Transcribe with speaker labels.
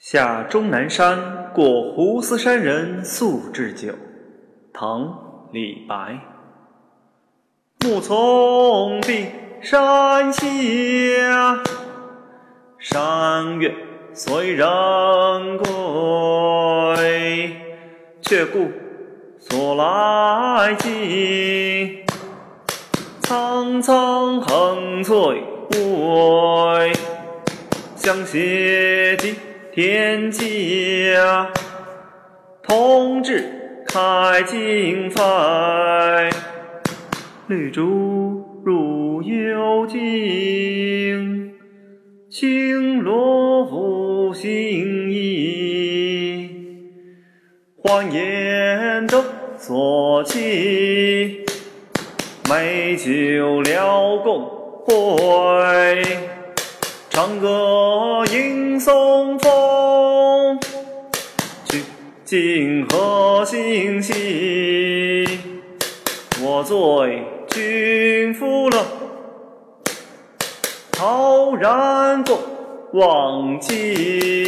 Speaker 1: 下终南山，过斛斯山人宿置酒。唐·李白。暮从碧山下，山月随人归。却顾所来径，苍苍横翠微。相携寄天家，同志开荆扉。绿竹入幽径，青萝拂新衣。欢颜斗所期，美酒聊共会。长歌迎松风，曲尽何心系？我醉君复乐，陶然共忘机。